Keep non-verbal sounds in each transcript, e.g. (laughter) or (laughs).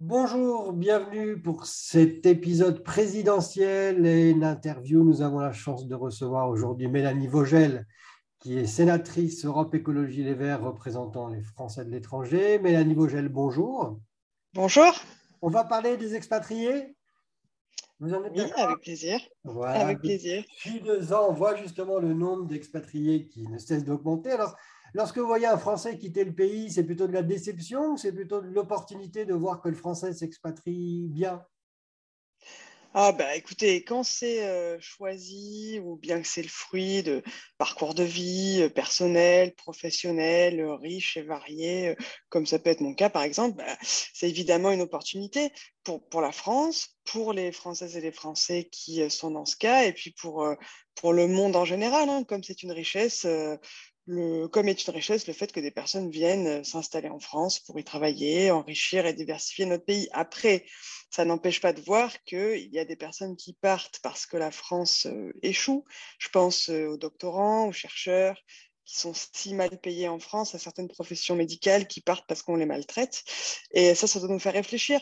Bonjour, bienvenue pour cet épisode présidentiel et une interview. Nous avons la chance de recevoir aujourd'hui Mélanie Vogel, qui est sénatrice Europe Écologie Les Verts représentant les Français de l'étranger. Mélanie Vogel, bonjour. Bonjour. On va parler des expatriés? Vous en êtes oui, avec plaisir. Avec plaisir. Depuis deux ans, on voit justement le nombre d'expatriés qui ne cesse d'augmenter. Alors, Lorsque vous voyez un Français quitter le pays, c'est plutôt de la déception ou c'est plutôt de l'opportunité de voir que le Français s'expatrie bien? Ah bah écoutez, quand c'est euh, choisi ou bien que c'est le fruit de parcours de vie euh, personnel, professionnel, euh, riche et varié, comme ça peut être mon cas par exemple, bah, c'est évidemment une opportunité pour, pour la France, pour les Françaises et les Français qui sont dans ce cas, et puis pour, pour le monde en général, hein, comme c'est une richesse le, comme une richesse le fait que des personnes viennent euh, s'installer en France pour y travailler, enrichir et diversifier notre pays. Après, ça n'empêche pas de voir qu'il y a des personnes qui partent parce que la France euh, échoue. Je pense euh, aux doctorants, aux chercheurs, qui sont si mal payés en France, à certaines professions médicales qui partent parce qu'on les maltraite. Et ça, ça doit nous faire réfléchir,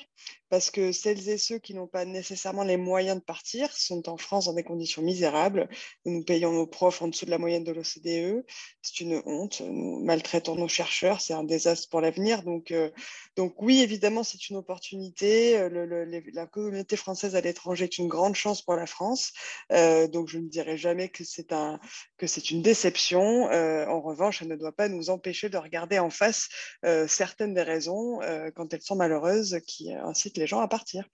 parce que celles et ceux qui n'ont pas nécessairement les moyens de partir sont en France dans des conditions misérables. Nous payons nos profs en dessous de la moyenne de l'OCDE. C'est une honte. Nous maltraitons nos chercheurs. C'est un désastre pour l'avenir. Donc, euh, donc oui, évidemment, c'est une opportunité. Le, la communauté française à l'étranger est une grande chance pour la France. Euh, donc, je ne dirais jamais que c'est un, une déception. Euh, euh, en revanche, elle ne doit pas nous empêcher de regarder en face euh, certaines des raisons, euh, quand elles sont malheureuses, qui incitent les gens à partir.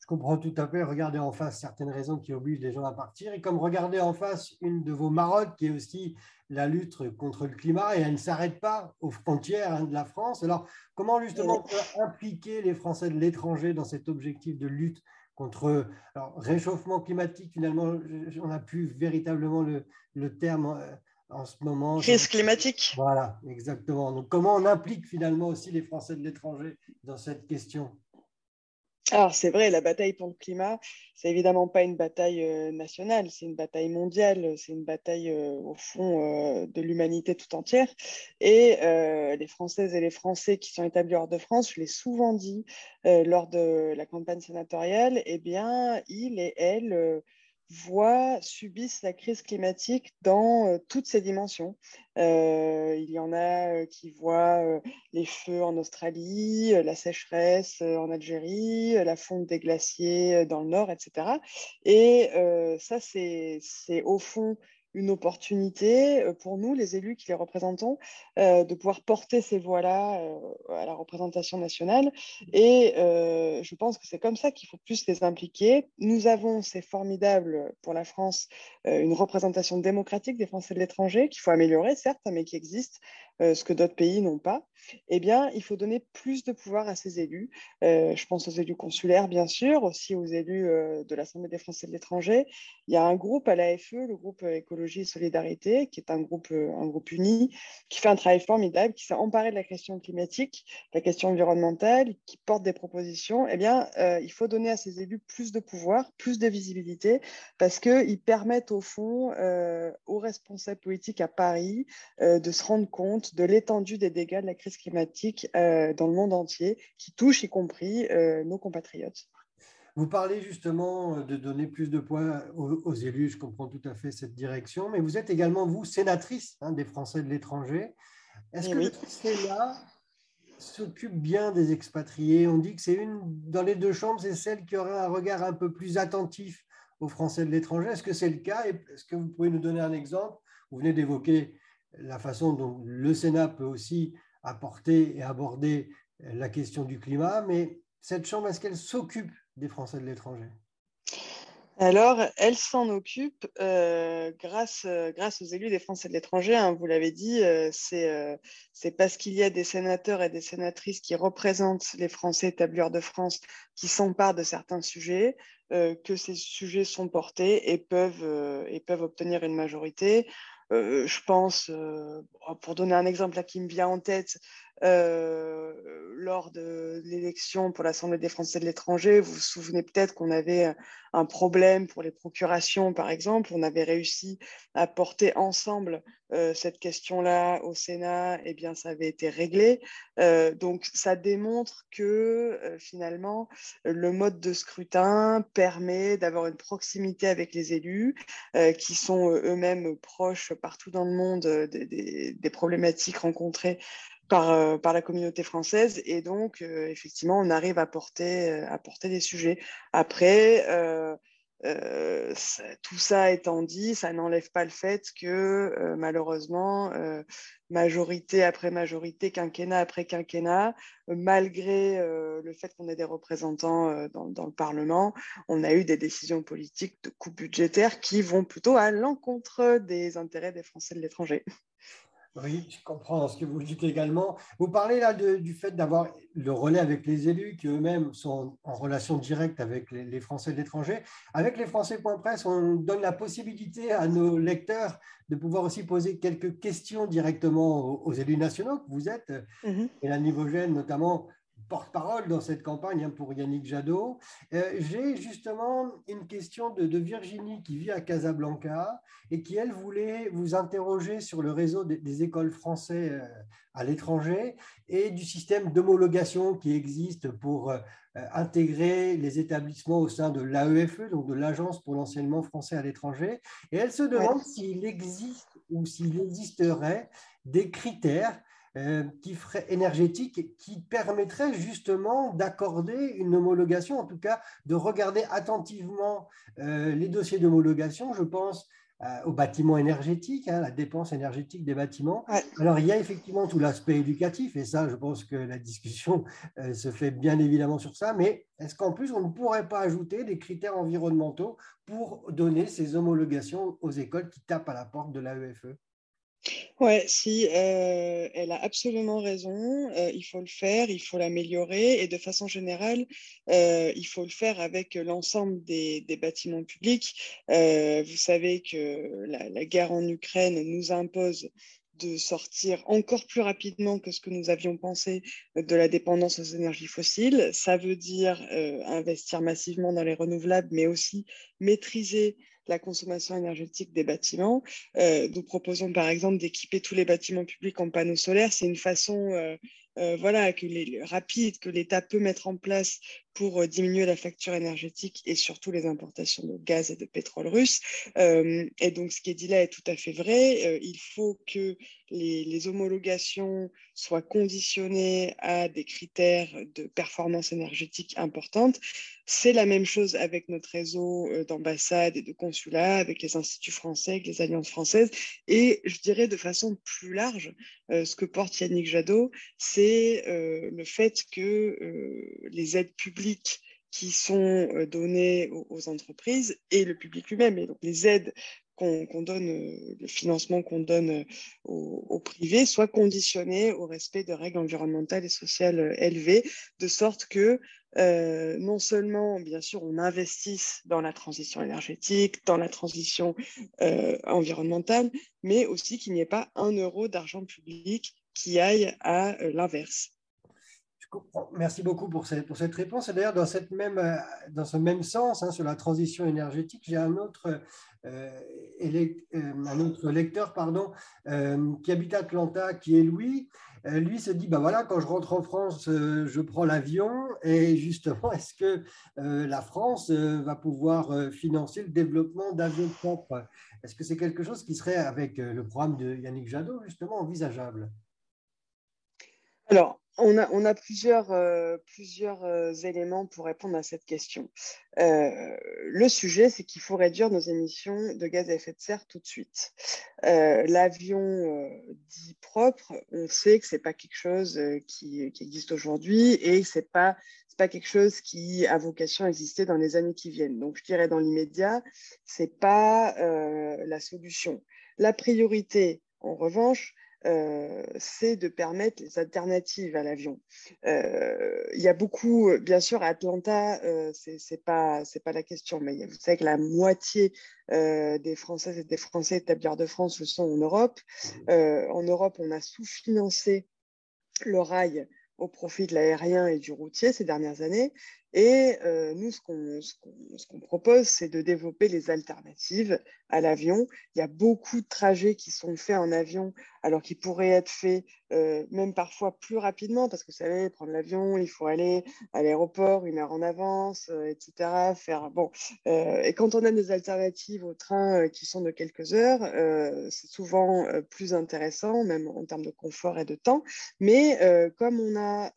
Je comprends tout à fait, regarder en face certaines raisons qui obligent les gens à partir, et comme regarder en face une de vos marottes, qui est aussi la lutte contre le climat, et elle ne s'arrête pas aux frontières hein, de la France. Alors, comment justement impliquer les Français de l'étranger dans cet objectif de lutte contre alors, réchauffement climatique, finalement, on n'a plus véritablement le, le terme en ce moment. Crise climatique. Voilà, exactement. Donc, comment on implique finalement aussi les Français de l'étranger dans cette question? Alors c'est vrai, la bataille pour le climat, c'est évidemment pas une bataille euh, nationale, c'est une bataille mondiale, c'est une bataille euh, au fond euh, de l'humanité tout entière. Et les Françaises et les Français qui sont établis hors de France, je l'ai souvent dit lors de la campagne sénatoriale, eh bien, ils et elles voient, subissent la crise climatique dans euh, toutes ses dimensions. Euh, il y en a euh, qui voient les feux en Australie, la sécheresse en Algérie, la fonte des glaciers dans le nord, etc. Et ça, c'est au fond une opportunité euh, pour nous, les élus qui les représentons, euh, de pouvoir porter ces voix-là euh, à la représentation nationale. Et je pense que c'est comme ça qu'il faut plus les impliquer. Nous avons, c'est formidable pour la France, une représentation démocratique des Français de l'étranger qu'il faut améliorer, certes, mais qui existe, ce que d'autres pays n'ont pas. Eh bien, il faut donner plus de pouvoir à ces élus. je pense aux élus consulaires, bien sûr, aussi aux élus de l'Assemblée des Français de l'étranger. Il y a un groupe à l'AFE, le groupe écologique et Solidarité, qui est un groupe, euh, un groupe uni, qui fait un travail formidable, qui s'est emparé de la question climatique, la question environnementale, qui porte des propositions, eh bien, euh, il faut donner à ces élus plus de pouvoir, plus de visibilité, parce qu'ils permettent au fond euh, aux responsables politiques à Paris de se rendre compte de l'étendue des dégâts de la crise climatique dans le monde entier, qui touche y compris nos compatriotes. Vous parlez justement euh, de donner plus de poids aux, élus, je comprends tout à fait cette direction, mais vous êtes également, vous, sénatrice hein, des Français de l'étranger. Est-ce eh que le Sénat s'occupe bien des expatriés? On dit que c'est une, dans les deux chambres, c'est celle qui aurait un regard un peu plus attentif aux Français de l'étranger. Est-ce que c'est le cas? Est-ce que vous pouvez nous donner un exemple? Vous venez d'évoquer la façon dont le Sénat peut aussi apporter et aborder la question du climat, mais cette chambre, est-ce qu'elle s'occupe des Français de l'étranger? Alors, elle s'en occupe euh, grâce, euh, grâce aux élus des Français de l'étranger. Hein, vous l'avez dit, euh, c'est parce qu'il y a des sénateurs et des sénatrices qui représentent les Français établis hors de France qui s'emparent de certains sujets, que ces sujets sont portés et peuvent, et peuvent obtenir une majorité. Je pense, pour donner un exemple là qui me vient en tête, lors de l'élection pour l'Assemblée des Français de l'étranger, vous vous souvenez peut-être qu'on avait un problème pour les procurations, par exemple. On avait réussi à porter ensemble cette question-là au Sénat, et eh bien ça avait été réglé. donc ça démontre que finalement le mode de scrutin permet d'avoir une proximité avec les élus qui sont eux-mêmes proches partout dans le monde des problématiques rencontrées par, euh, par la communauté française. Et donc, euh, effectivement, on arrive à porter, euh, à porter des sujets. Après, tout ça étant dit, ça n'enlève pas le fait que malheureusement, majorité après majorité, quinquennat après quinquennat, malgré le fait qu'on ait des représentants dans, dans, le Parlement, on a eu des décisions politiques de coupes budgétaires qui vont plutôt à l'encontre des intérêts des Français de l'étranger. Oui, je comprends ce que vous dites également. Vous parlez là du fait d'avoir le relais avec les élus qui eux-mêmes sont en relation directe avec les, Français de l'étranger. Avec les Français.press, on donne la possibilité à nos lecteurs de pouvoir aussi poser quelques questions directement aux, élus nationaux que vous êtes, mm et la Nivogène notamment porte-parole dans cette campagne hein, pour Yannick Jadot. Euh, j'ai justement une question de, Virginie qui vit à Casablanca et qui, elle, voulait vous interroger sur le réseau des, écoles françaises euh, à l'étranger et du système d'homologation qui existe pour euh, intégrer les établissements au sein de l'AEFE, donc de l'Agence pour l'enseignement français à l'étranger. Et elle se demande s'il existe ou s'il existerait des critères euh, qui ferait énergétique qui permettrait justement d'accorder une homologation, en tout cas de regarder attentivement euh, les dossiers d'homologation. Je pense euh, aux bâtiments énergétiques, hein, la dépense énergétique des bâtiments. Alors, il y a effectivement tout l'aspect éducatif, et ça, je pense que la discussion se fait bien évidemment sur ça, mais est-ce qu'en plus, on ne pourrait pas ajouter des critères environnementaux pour donner ces homologations aux écoles qui tapent à la porte de l'AEFE? Ouais, si, euh, elle a absolument raison. Euh, il faut le faire, il faut l'améliorer et de façon générale, euh, il faut le faire avec l'ensemble des, bâtiments publics. vous savez que la, guerre en Ukraine nous impose de sortir encore plus rapidement que ce que nous avions pensé de la dépendance aux énergies fossiles. Ça veut dire investir massivement dans les renouvelables, mais aussi maîtriser la consommation énergétique des bâtiments. Euh, nous proposons par exemple d'équiper tous les bâtiments publics en panneaux solaires. C'est une façon euh, euh, voilà, rapide que l'État peut mettre en place pour diminuer la facture énergétique et surtout les importations de gaz et de pétrole russe. et donc, ce qui est dit là est tout à fait vrai. il faut que les, homologations soient conditionnées à des critères de performance énergétique importantes. C'est la même chose avec notre réseau euh, d'ambassades et de consulats, avec les instituts français, avec les alliances françaises. Et je dirais de façon plus large, euh, ce que porte Yannick Jadot, c'est euh, le fait que les aides publiques qui sont données aux, entreprises et le public lui-même, et donc les aides qu'on donne, le financement qu'on donne au, au, privé, soit conditionné au respect de règles environnementales et sociales élevées, de sorte que euh, non seulement, bien sûr, on investisse dans la transition énergétique, dans la transition euh, environnementale, mais aussi qu'il n'y ait pas un euro d'argent public qui aille à euh, l'inverse. Merci beaucoup pour cette, réponse. Et d'ailleurs, dans, dans ce même sens, hein, sur la transition énergétique, j'ai un autre, un autre lecteur pardon, qui habite à Atlanta, qui est Louis, euh, lui se dit, bah voilà, quand je rentre en France, euh, je prends l'avion. Et justement, (laughs) est-ce que euh, la France va pouvoir financer le développement d'avions propres? Est-ce que c'est quelque chose qui serait, avec le programme de Yannick Jadot, justement, envisageable? Alors, on a, plusieurs, euh, euh, éléments pour répondre à cette question. Euh, le sujet, c'est qu'il faut réduire nos émissions de gaz à effet de serre tout de suite. L'avion dit propre, on sait que ce n'est pas quelque chose qui, existe aujourd'hui et ce n'est pas, pas quelque chose qui a vocation à exister dans les années qui viennent. Donc, je dirais dans l'immédiat, ce n'est pas la solution. La priorité, en revanche, euh, c'est de permettre les alternatives à l'avion. Euh, il y a beaucoup, bien sûr, à Atlanta, euh, ce n'est pas, pas la question, mais vous savez que la moitié des Françaises et des Français établis de France le sont en Europe. Mmh. en Europe, on a sous-financé le rail au profit de l'aérien et du routier ces dernières années. Et euh, nous, ce qu'on propose, c'est de développer les alternatives à l'avion. Il y a beaucoup de trajets qui sont faits en avion, alors qu'ils pourraient être faits euh, même parfois plus rapidement, parce que vous savez, prendre l'avion, il faut aller à l'aéroport une heure en avance, euh, etc. Faire, bon, et quand on a des alternatives au train qui sont de quelques heures, c'est souvent plus intéressant, même en termes de confort et de temps. Mais comme on a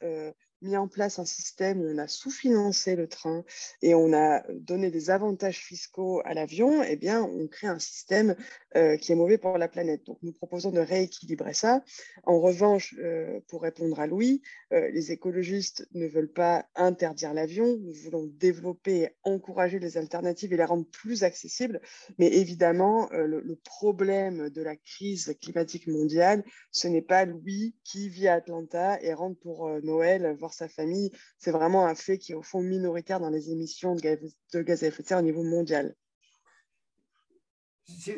mis en place un système où on a sous-financé le train et on a donné des avantages fiscaux à l'avion, eh bien, on crée un système euh, qui est mauvais pour la planète. Donc, nous proposons de rééquilibrer ça. En revanche, euh, pour répondre à Louis, euh, les écologistes ne veulent pas interdire l'avion. Nous voulons développer et encourager les alternatives et les rendre plus accessibles. Mais évidemment, le, problème de la crise climatique mondiale, ce n'est pas Louis qui vit à Atlanta et rentre pour Noël voir sa famille. C'est vraiment un fait qui est au fond minoritaire dans les émissions de gaz, à effet de serre au niveau mondial.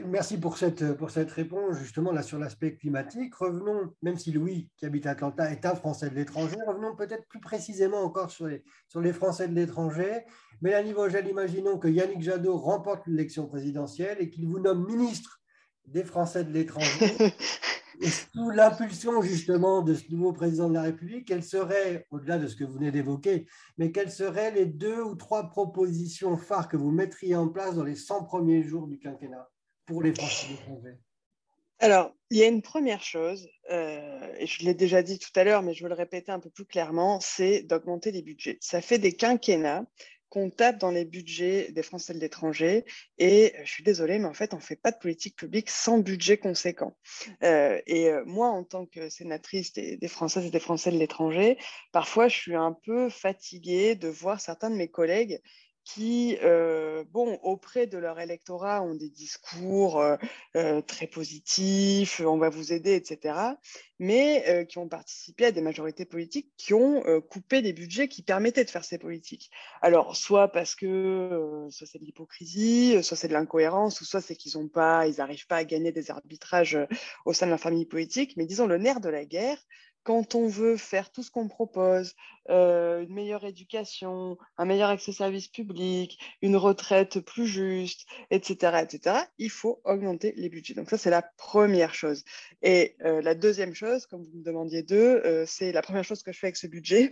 Merci pour cette, pour cette réponse, justement, là sur l'aspect climatique. Revenons, même si Louis, qui habite Atlanta, est un Français de l'étranger, revenons peut-être plus précisément encore sur les, sur les Français de l'étranger. Mélanie Vogel, imaginons que Yannick Jadot remporte l'élection présidentielle et qu'il vous nomme ministre des Français de l'étranger. (laughs) Et sous l'impulsion justement de ce nouveau président de la République, quelles seraient, au-delà de ce que vous venez d'évoquer, mais quelles seraient les deux ou trois propositions phares que vous mettriez en place dans les 100 premiers jours du quinquennat pour les Français de l'étranger? Alors, il y a une première chose, euh, et je l'ai déjà dit tout à l'heure, mais je veux le répéter un peu plus clairement, c'est d'augmenter les budgets. Ça fait des quinquennats qu'on tape dans les budgets des Français de l'étranger. Et je suis désolée, mais en fait, on ne fait pas de politique publique sans budget conséquent. Euh, et euh, moi, en tant que sénatrice des, des, Françaises et des Français de l'étranger, parfois, je suis un peu fatiguée de voir certains de mes collègues qui, euh, bon, auprès de leur électorat, ont des discours euh, euh, très positifs, on va vous aider, etc., mais qui ont participé à des majorités politiques qui ont coupé des budgets qui permettaient de faire ces politiques. Alors, soit parce que soit c'est de l'hypocrisie, soit c'est de l'incohérence, ou soit c'est qu'ils n'ont pas, ils n'arrivent pas à gagner des arbitrages au sein de la famille politique, mais disons le nerf de la guerre, quand on veut faire tout ce qu'on propose, euh, une meilleure éducation, un meilleur accès aux services publics, une retraite plus juste, etc., etc., il faut augmenter les budgets. Donc ça, c'est la première chose. Et euh, la deuxième chose, comme vous me demandiez d'eux, euh, c'est la première chose que je fais avec ce budget,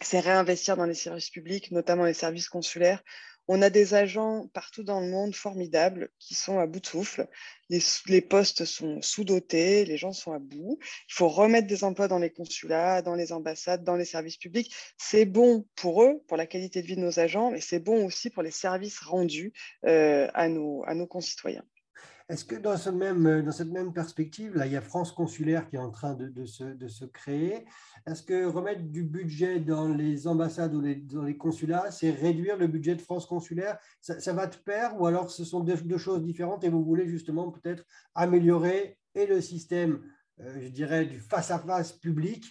c'est réinvestir dans les services publics, notamment les services consulaires, on a des agents partout dans le monde formidables qui sont à bout de souffle. Les, postes sont sous-dotés, les gens sont à bout. Il faut remettre des emplois dans les consulats, dans les ambassades, dans les services publics. C'est bon pour eux, pour la qualité de vie de nos agents, mais c'est bon aussi pour les services rendus euh, à, nos, à nos concitoyens. Est-ce que dans, ce même, dans cette même perspective, là, il y a France Consulaire qui est en train de, de, se, de se, créer. Est-ce que remettre du budget dans les ambassades ou les, dans les consulats, c'est réduire le budget de France Consulaire? Ça, va de pair ou alors ce sont deux, choses différentes et vous voulez justement peut-être améliorer et le système, euh, je dirais, du face-à-face public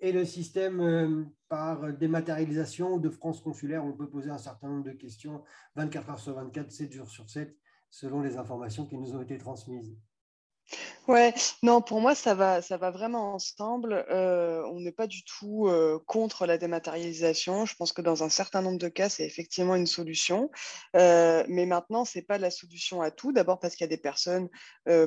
et le système euh, par dématérialisation de France Consulaire, on peut poser un certain nombre de questions 24 heures sur 24, 7 jours sur 7 selon les informations qui nous ont été transmises. Ouais, non, pour moi, ça va, ça va vraiment ensemble. Euh, on n'est pas du tout euh, contre la dématérialisation. Je pense que dans un certain nombre de cas, c'est effectivement une solution. Euh, mais maintenant, ce n'est pas la solution à tout. D'abord parce qu'il y a des personnes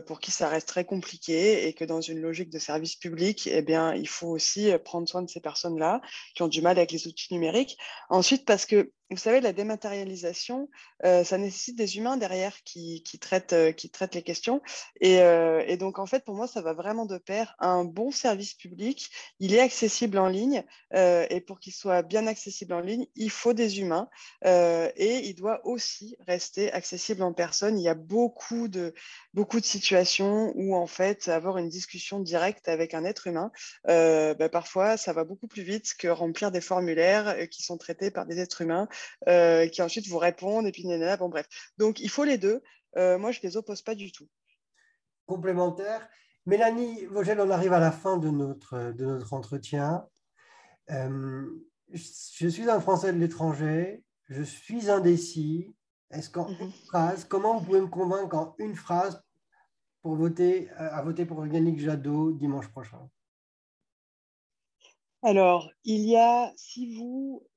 pour qui ça reste très compliqué et que dans une logique de service public, eh bien, il faut aussi prendre soin de ces personnes-là qui ont du mal avec les outils numériques. Ensuite, parce que vous savez, la dématérialisation, euh, ça nécessite des humains derrière qui, traitent, euh, traitent les questions. Euh, et, donc, en fait, pour moi, ça va vraiment de pair. Un bon service public, il est accessible en ligne. et pour qu'il soit bien accessible en ligne, il faut des humains. et il doit aussi rester accessible en personne. Il y a beaucoup de, beaucoup de situations où, en fait, avoir une discussion directe avec un être humain, bah, parfois, ça va beaucoup plus vite que remplir des formulaires qui sont traités par des êtres humains. Euh, qui ensuite vous répondent, et puis nanana, bon bref. Donc il faut les deux. Euh, moi, je ne les oppose pas du tout. Complémentaire. Mélanie Vogel, on arrive à la fin de notre, de notre entretien. Euh, je suis un Français de l'étranger, je suis indécis. Est-ce qu'en mhm. une phrase, comment vous pouvez me convaincre en une phrase pour voter, à voter pour Yannick Jadot dimanche prochain? Alors, il y a, si vous,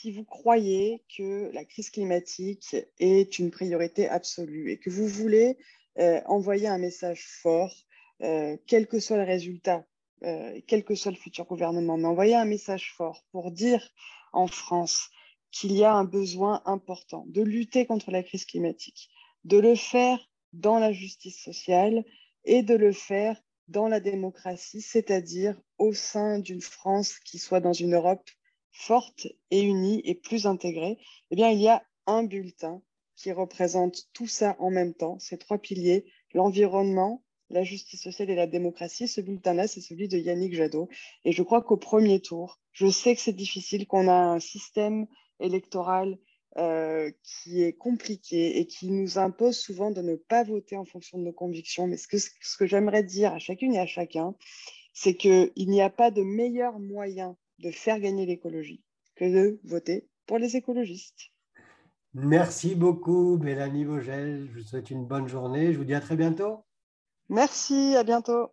si vous croyez que la crise climatique est une priorité absolue et que vous voulez euh, envoyer un message fort, euh, quel que soit le résultat, euh, quel que soit le futur gouvernement, mais envoyer un message fort pour dire en France qu'il y a un besoin important de lutter contre la crise climatique, de le faire dans la justice sociale et de le faire dans la démocratie, c'est-à-dire au sein d'une France qui soit dans une Europe forte et unie et plus intégrée, eh bien, il y a un bulletin qui représente tout ça en même temps, ces trois piliers, l'environnement, la justice sociale et la démocratie. Ce bulletin-là, c'est celui de Yannick Jadot. Et je crois qu'au premier tour, je sais que c'est difficile, qu'on a un système électoral euh, qui est compliqué et qui nous impose souvent de ne pas voter en fonction de nos convictions. Mais ce que, ce que j'aimerais dire à chacune et à chacun, c'est qu'il n'y a pas de meilleur moyen de faire gagner l'écologie que de voter pour les écologistes. Merci beaucoup, Mélanie Vogel. Je vous souhaite une bonne journée. Je vous dis à très bientôt. Merci, à bientôt.